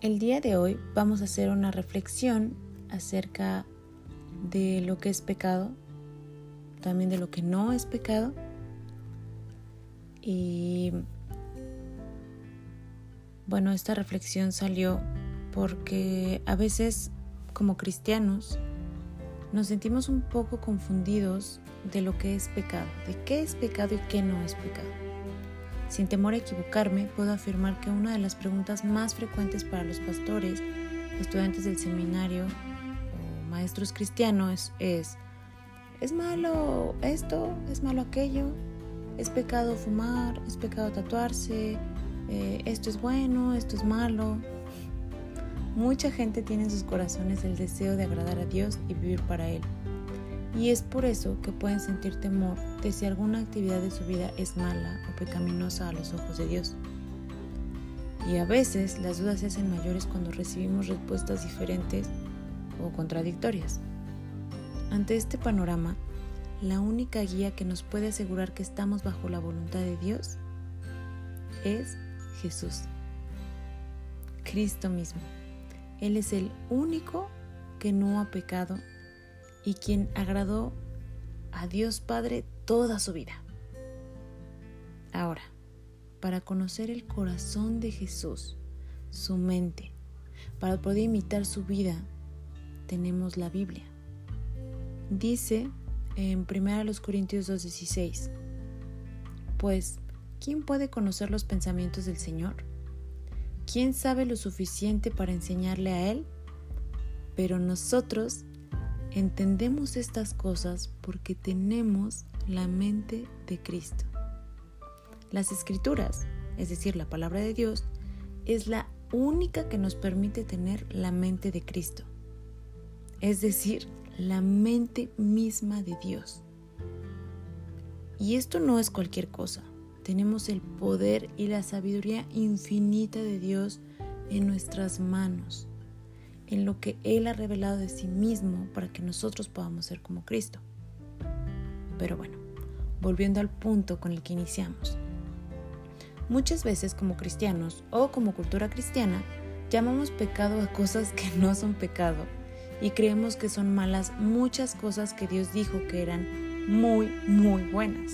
El día de hoy vamos a hacer una reflexión acerca de lo que es pecado, también de lo que no es pecado. Y bueno, esta reflexión salió porque a veces como cristianos nos sentimos un poco confundidos de lo que es pecado, de qué es pecado y qué no es pecado. Sin temor a equivocarme, puedo afirmar que una de las preguntas más frecuentes para los pastores, estudiantes del seminario o maestros cristianos es, ¿es malo esto? ¿Es malo aquello? ¿Es pecado fumar? ¿Es pecado tatuarse? Eh, ¿Esto es bueno? ¿Esto es malo? Mucha gente tiene en sus corazones el deseo de agradar a Dios y vivir para Él. Y es por eso que pueden sentir temor de si alguna actividad de su vida es mala o pecaminosa a los ojos de Dios. Y a veces las dudas se hacen mayores cuando recibimos respuestas diferentes o contradictorias. Ante este panorama, la única guía que nos puede asegurar que estamos bajo la voluntad de Dios es Jesús, Cristo mismo. Él es el único que no ha pecado y quien agradó a Dios Padre toda su vida. Ahora, para conocer el corazón de Jesús, su mente, para poder imitar su vida, tenemos la Biblia. Dice en 1 Corintios 2:16, pues, ¿quién puede conocer los pensamientos del Señor? ¿Quién sabe lo suficiente para enseñarle a Él? Pero nosotros Entendemos estas cosas porque tenemos la mente de Cristo. Las escrituras, es decir, la palabra de Dios, es la única que nos permite tener la mente de Cristo. Es decir, la mente misma de Dios. Y esto no es cualquier cosa. Tenemos el poder y la sabiduría infinita de Dios en nuestras manos en lo que Él ha revelado de sí mismo para que nosotros podamos ser como Cristo. Pero bueno, volviendo al punto con el que iniciamos. Muchas veces como cristianos o como cultura cristiana llamamos pecado a cosas que no son pecado y creemos que son malas muchas cosas que Dios dijo que eran muy, muy buenas.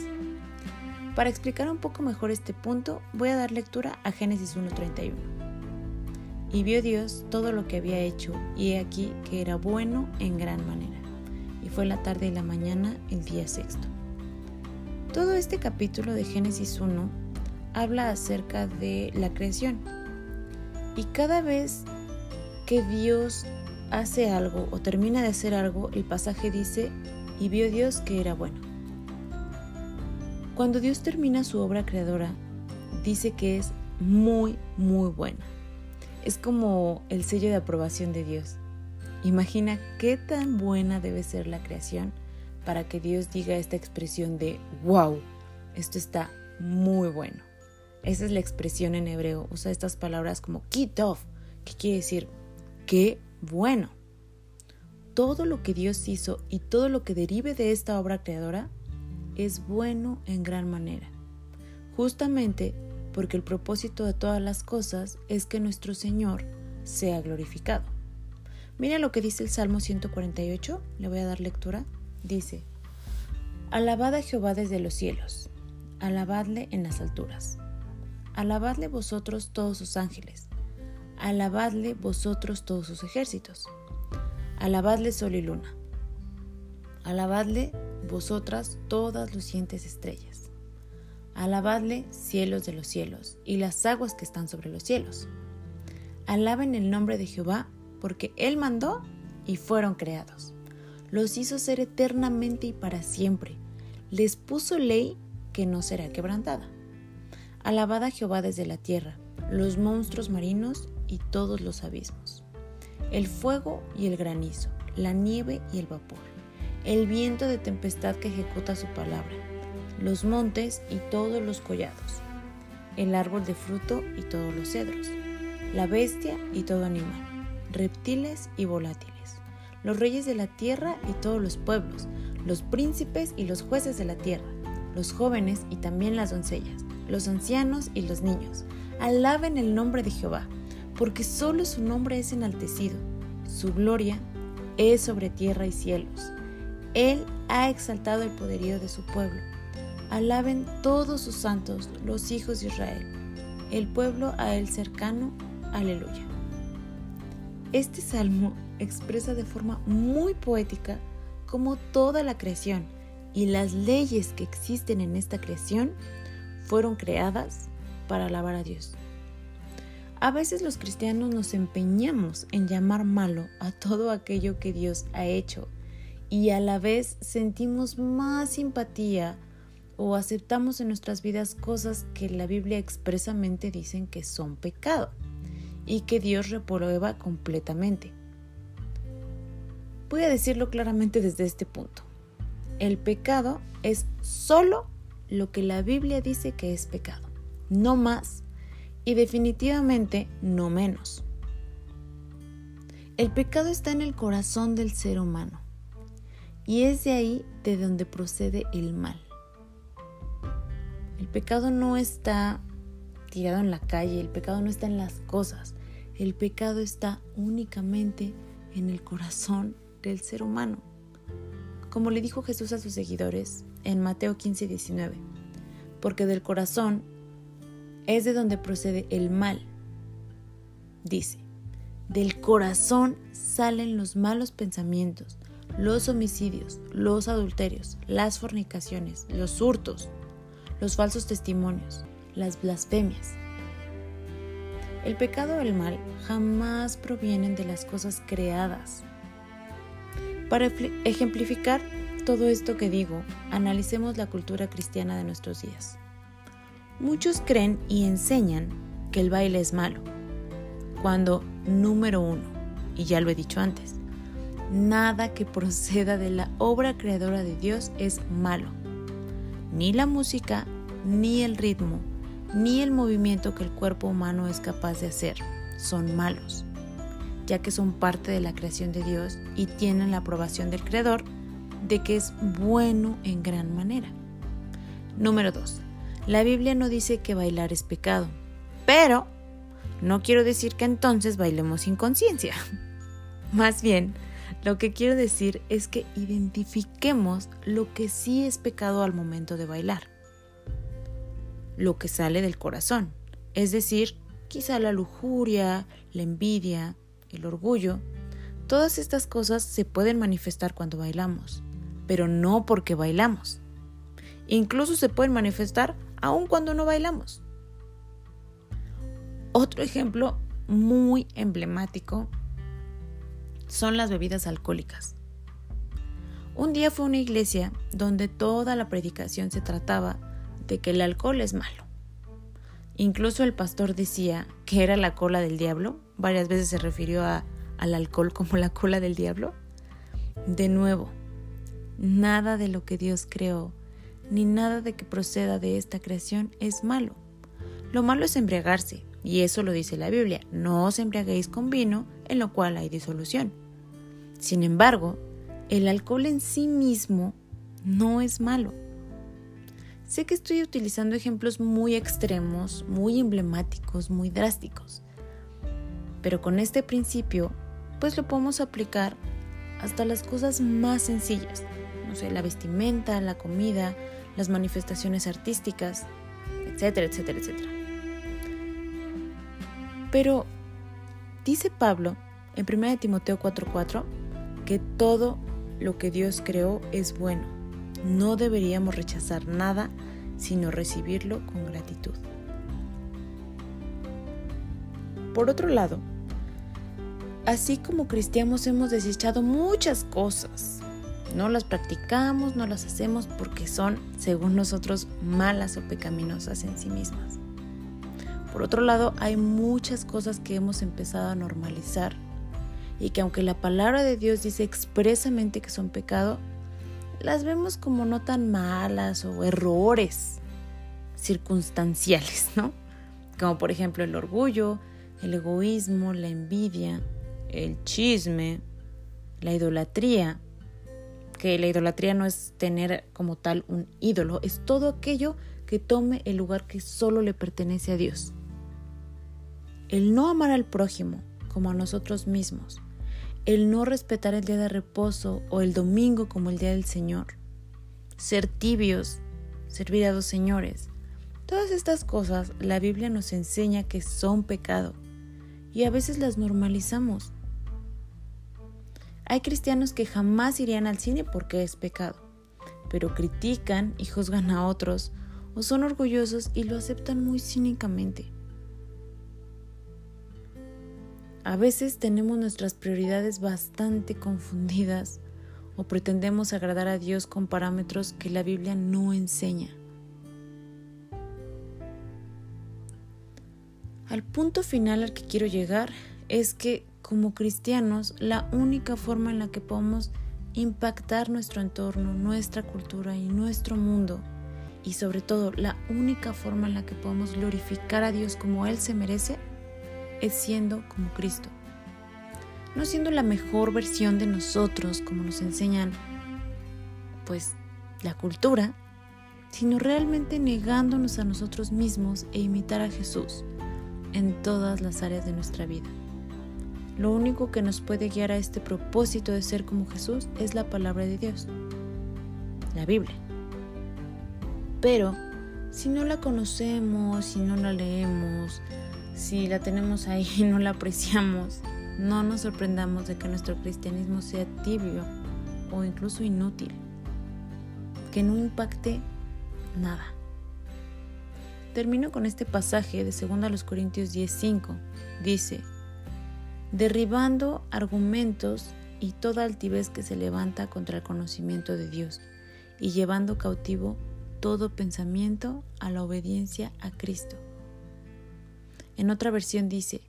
Para explicar un poco mejor este punto, voy a dar lectura a Génesis 1.31. Y vio Dios todo lo que había hecho, y he aquí que era bueno en gran manera. Y fue la tarde y la mañana el día sexto. Todo este capítulo de Génesis 1 habla acerca de la creación. Y cada vez que Dios hace algo o termina de hacer algo, el pasaje dice, y vio Dios que era bueno. Cuando Dios termina su obra creadora, dice que es muy, muy buena es como el sello de aprobación de Dios. Imagina qué tan buena debe ser la creación para que Dios diga esta expresión de wow, esto está muy bueno. Esa es la expresión en hebreo. Usa estas palabras como kitov, que quiere decir qué bueno. Todo lo que Dios hizo y todo lo que derive de esta obra creadora es bueno en gran manera. Justamente porque el propósito de todas las cosas es que nuestro Señor sea glorificado. Mira lo que dice el Salmo 148, le voy a dar lectura. Dice, Alabad a Jehová desde los cielos, alabadle en las alturas, alabadle vosotros todos sus ángeles, alabadle vosotros todos sus ejércitos, alabadle sol y luna, alabadle vosotras todas lucientes estrellas Alabadle cielos de los cielos y las aguas que están sobre los cielos. Alaben el nombre de Jehová, porque Él mandó y fueron creados. Los hizo ser eternamente y para siempre. Les puso ley que no será quebrantada. Alabad a Jehová desde la tierra, los monstruos marinos y todos los abismos. El fuego y el granizo, la nieve y el vapor, el viento de tempestad que ejecuta su palabra los montes y todos los collados, el árbol de fruto y todos los cedros, la bestia y todo animal, reptiles y volátiles, los reyes de la tierra y todos los pueblos, los príncipes y los jueces de la tierra, los jóvenes y también las doncellas, los ancianos y los niños. Alaben el nombre de Jehová, porque solo su nombre es enaltecido, su gloria es sobre tierra y cielos. Él ha exaltado el poderío de su pueblo. Alaben todos sus santos, los hijos de Israel, el pueblo a él cercano. Aleluya. Este salmo expresa de forma muy poética cómo toda la creación y las leyes que existen en esta creación fueron creadas para alabar a Dios. A veces los cristianos nos empeñamos en llamar malo a todo aquello que Dios ha hecho y a la vez sentimos más simpatía o aceptamos en nuestras vidas cosas que la Biblia expresamente dicen que son pecado y que Dios reprueba completamente. Voy a decirlo claramente desde este punto. El pecado es solo lo que la Biblia dice que es pecado, no más y definitivamente no menos. El pecado está en el corazón del ser humano y es de ahí de donde procede el mal. El pecado no está tirado en la calle, el pecado no está en las cosas, el pecado está únicamente en el corazón del ser humano. Como le dijo Jesús a sus seguidores en Mateo 15, 19, porque del corazón es de donde procede el mal. Dice, del corazón salen los malos pensamientos, los homicidios, los adulterios, las fornicaciones, los hurtos, los falsos testimonios, las blasfemias. El pecado o el mal jamás provienen de las cosas creadas. Para ejemplificar todo esto que digo, analicemos la cultura cristiana de nuestros días. Muchos creen y enseñan que el baile es malo, cuando, número uno, y ya lo he dicho antes, nada que proceda de la obra creadora de Dios es malo. Ni la música, ni el ritmo, ni el movimiento que el cuerpo humano es capaz de hacer son malos, ya que son parte de la creación de Dios y tienen la aprobación del Creador de que es bueno en gran manera. Número 2. La Biblia no dice que bailar es pecado, pero no quiero decir que entonces bailemos sin conciencia. Más bien, lo que quiero decir es que identifiquemos lo que sí es pecado al momento de bailar. Lo que sale del corazón, es decir, quizá la lujuria, la envidia, el orgullo. Todas estas cosas se pueden manifestar cuando bailamos, pero no porque bailamos. Incluso se pueden manifestar aun cuando no bailamos. Otro ejemplo muy emblemático son las bebidas alcohólicas. Un día fue una iglesia donde toda la predicación se trataba de que el alcohol es malo. Incluso el pastor decía que era la cola del diablo. Varias veces se refirió al alcohol como la cola del diablo. De nuevo, nada de lo que Dios creó ni nada de que proceda de esta creación es malo. Lo malo es embriagarse, y eso lo dice la Biblia, no os embriaguéis con vino, en lo cual hay disolución. Sin embargo, el alcohol en sí mismo no es malo. Sé que estoy utilizando ejemplos muy extremos, muy emblemáticos, muy drásticos, pero con este principio, pues lo podemos aplicar hasta las cosas más sencillas, no sé, la vestimenta, la comida, las manifestaciones artísticas, etcétera, etcétera, etcétera. Pero dice Pablo en 1 Timoteo 4:4 que todo lo que Dios creó es bueno. No deberíamos rechazar nada, sino recibirlo con gratitud. Por otro lado, así como cristianos hemos desechado muchas cosas no las practicamos, no las hacemos porque son, según nosotros, malas o pecaminosas en sí mismas. Por otro lado, hay muchas cosas que hemos empezado a normalizar y que aunque la palabra de Dios dice expresamente que son pecado, las vemos como no tan malas o errores circunstanciales, ¿no? Como por ejemplo el orgullo, el egoísmo, la envidia, el chisme, la idolatría, que la idolatría no es tener como tal un ídolo, es todo aquello que tome el lugar que solo le pertenece a Dios. El no amar al prójimo como a nosotros mismos, el no respetar el día de reposo o el domingo como el día del Señor, ser tibios, servir a dos señores. Todas estas cosas la Biblia nos enseña que son pecado y a veces las normalizamos. Hay cristianos que jamás irían al cine porque es pecado, pero critican y juzgan a otros o son orgullosos y lo aceptan muy cínicamente. A veces tenemos nuestras prioridades bastante confundidas o pretendemos agradar a Dios con parámetros que la Biblia no enseña. Al punto final al que quiero llegar es que como cristianos la única forma en la que podemos impactar nuestro entorno, nuestra cultura y nuestro mundo y sobre todo la única forma en la que podemos glorificar a Dios como Él se merece es siendo como Cristo. No siendo la mejor versión de nosotros como nos enseñan, pues, la cultura, sino realmente negándonos a nosotros mismos e imitar a Jesús en todas las áreas de nuestra vida. Lo único que nos puede guiar a este propósito de ser como Jesús es la palabra de Dios, la Biblia. Pero si no la conocemos, si no la leemos, si la tenemos ahí y no la apreciamos, no nos sorprendamos de que nuestro cristianismo sea tibio o incluso inútil, que no impacte nada. Termino con este pasaje de 2 Corintios 10:5. Dice, derribando argumentos y toda altivez que se levanta contra el conocimiento de Dios y llevando cautivo todo pensamiento a la obediencia a Cristo. En otra versión dice,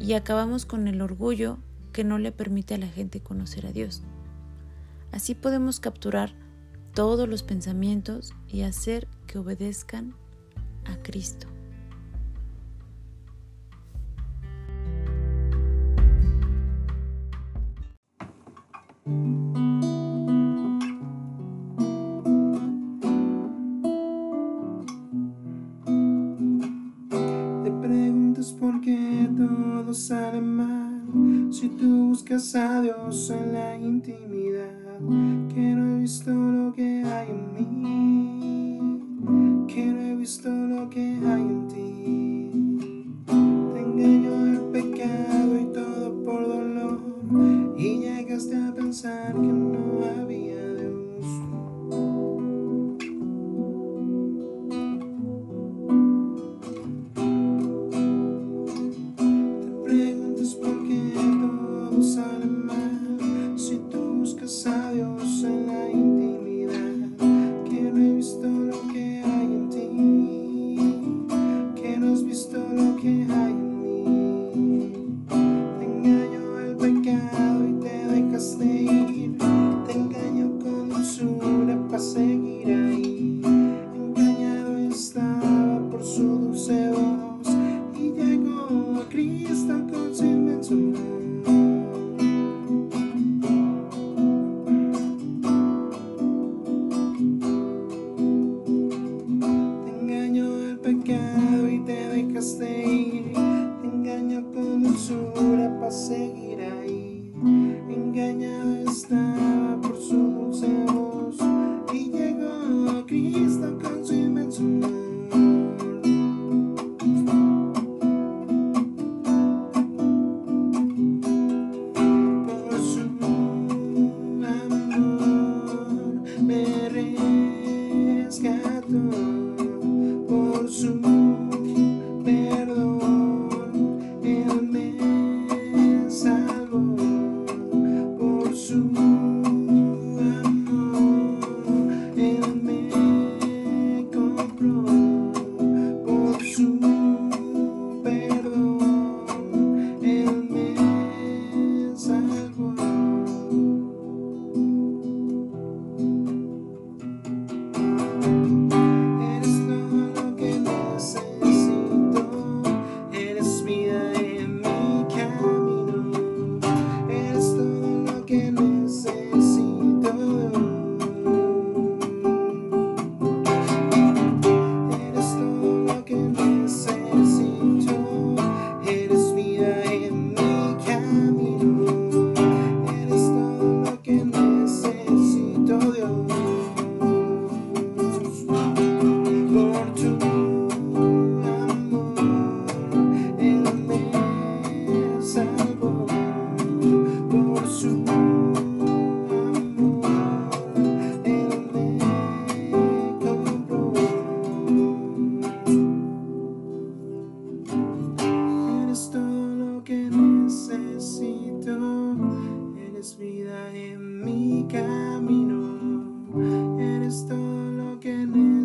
y acabamos con el orgullo que no le permite a la gente conocer a Dios. Así podemos capturar todos los pensamientos y hacer que obedezcan a Cristo. Que no he visto lo que hay en mí, resgatou.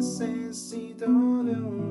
necesito de un